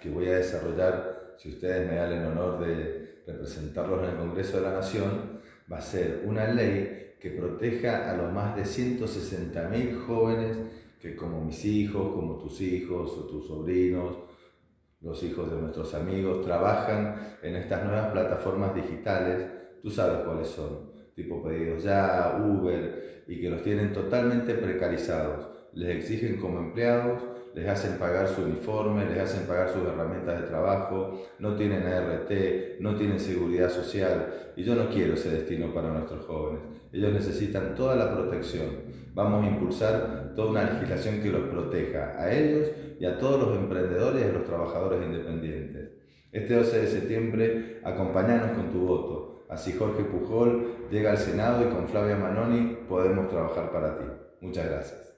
que voy a desarrollar, si ustedes me dan el honor de representarlos en el Congreso de la Nación, va a ser una ley que proteja a los más de 160.000 jóvenes que como mis hijos, como tus hijos o tus sobrinos, los hijos de nuestros amigos, trabajan en estas nuevas plataformas digitales, tú sabes cuáles son, tipo pedidos ya, Uber, y que los tienen totalmente precarizados. Les exigen como empleados, les hacen pagar su uniforme, les hacen pagar sus herramientas de trabajo, no tienen ART, no tienen seguridad social. Y yo no quiero ese destino para nuestros jóvenes. Ellos necesitan toda la protección. Vamos a impulsar toda una legislación que los proteja a ellos y a todos los emprendedores y a los trabajadores independientes. Este 12 de septiembre, acompañanos con tu voto. Así Jorge Pujol llega al Senado y con Flavia Manoni podemos trabajar para ti. Muchas gracias.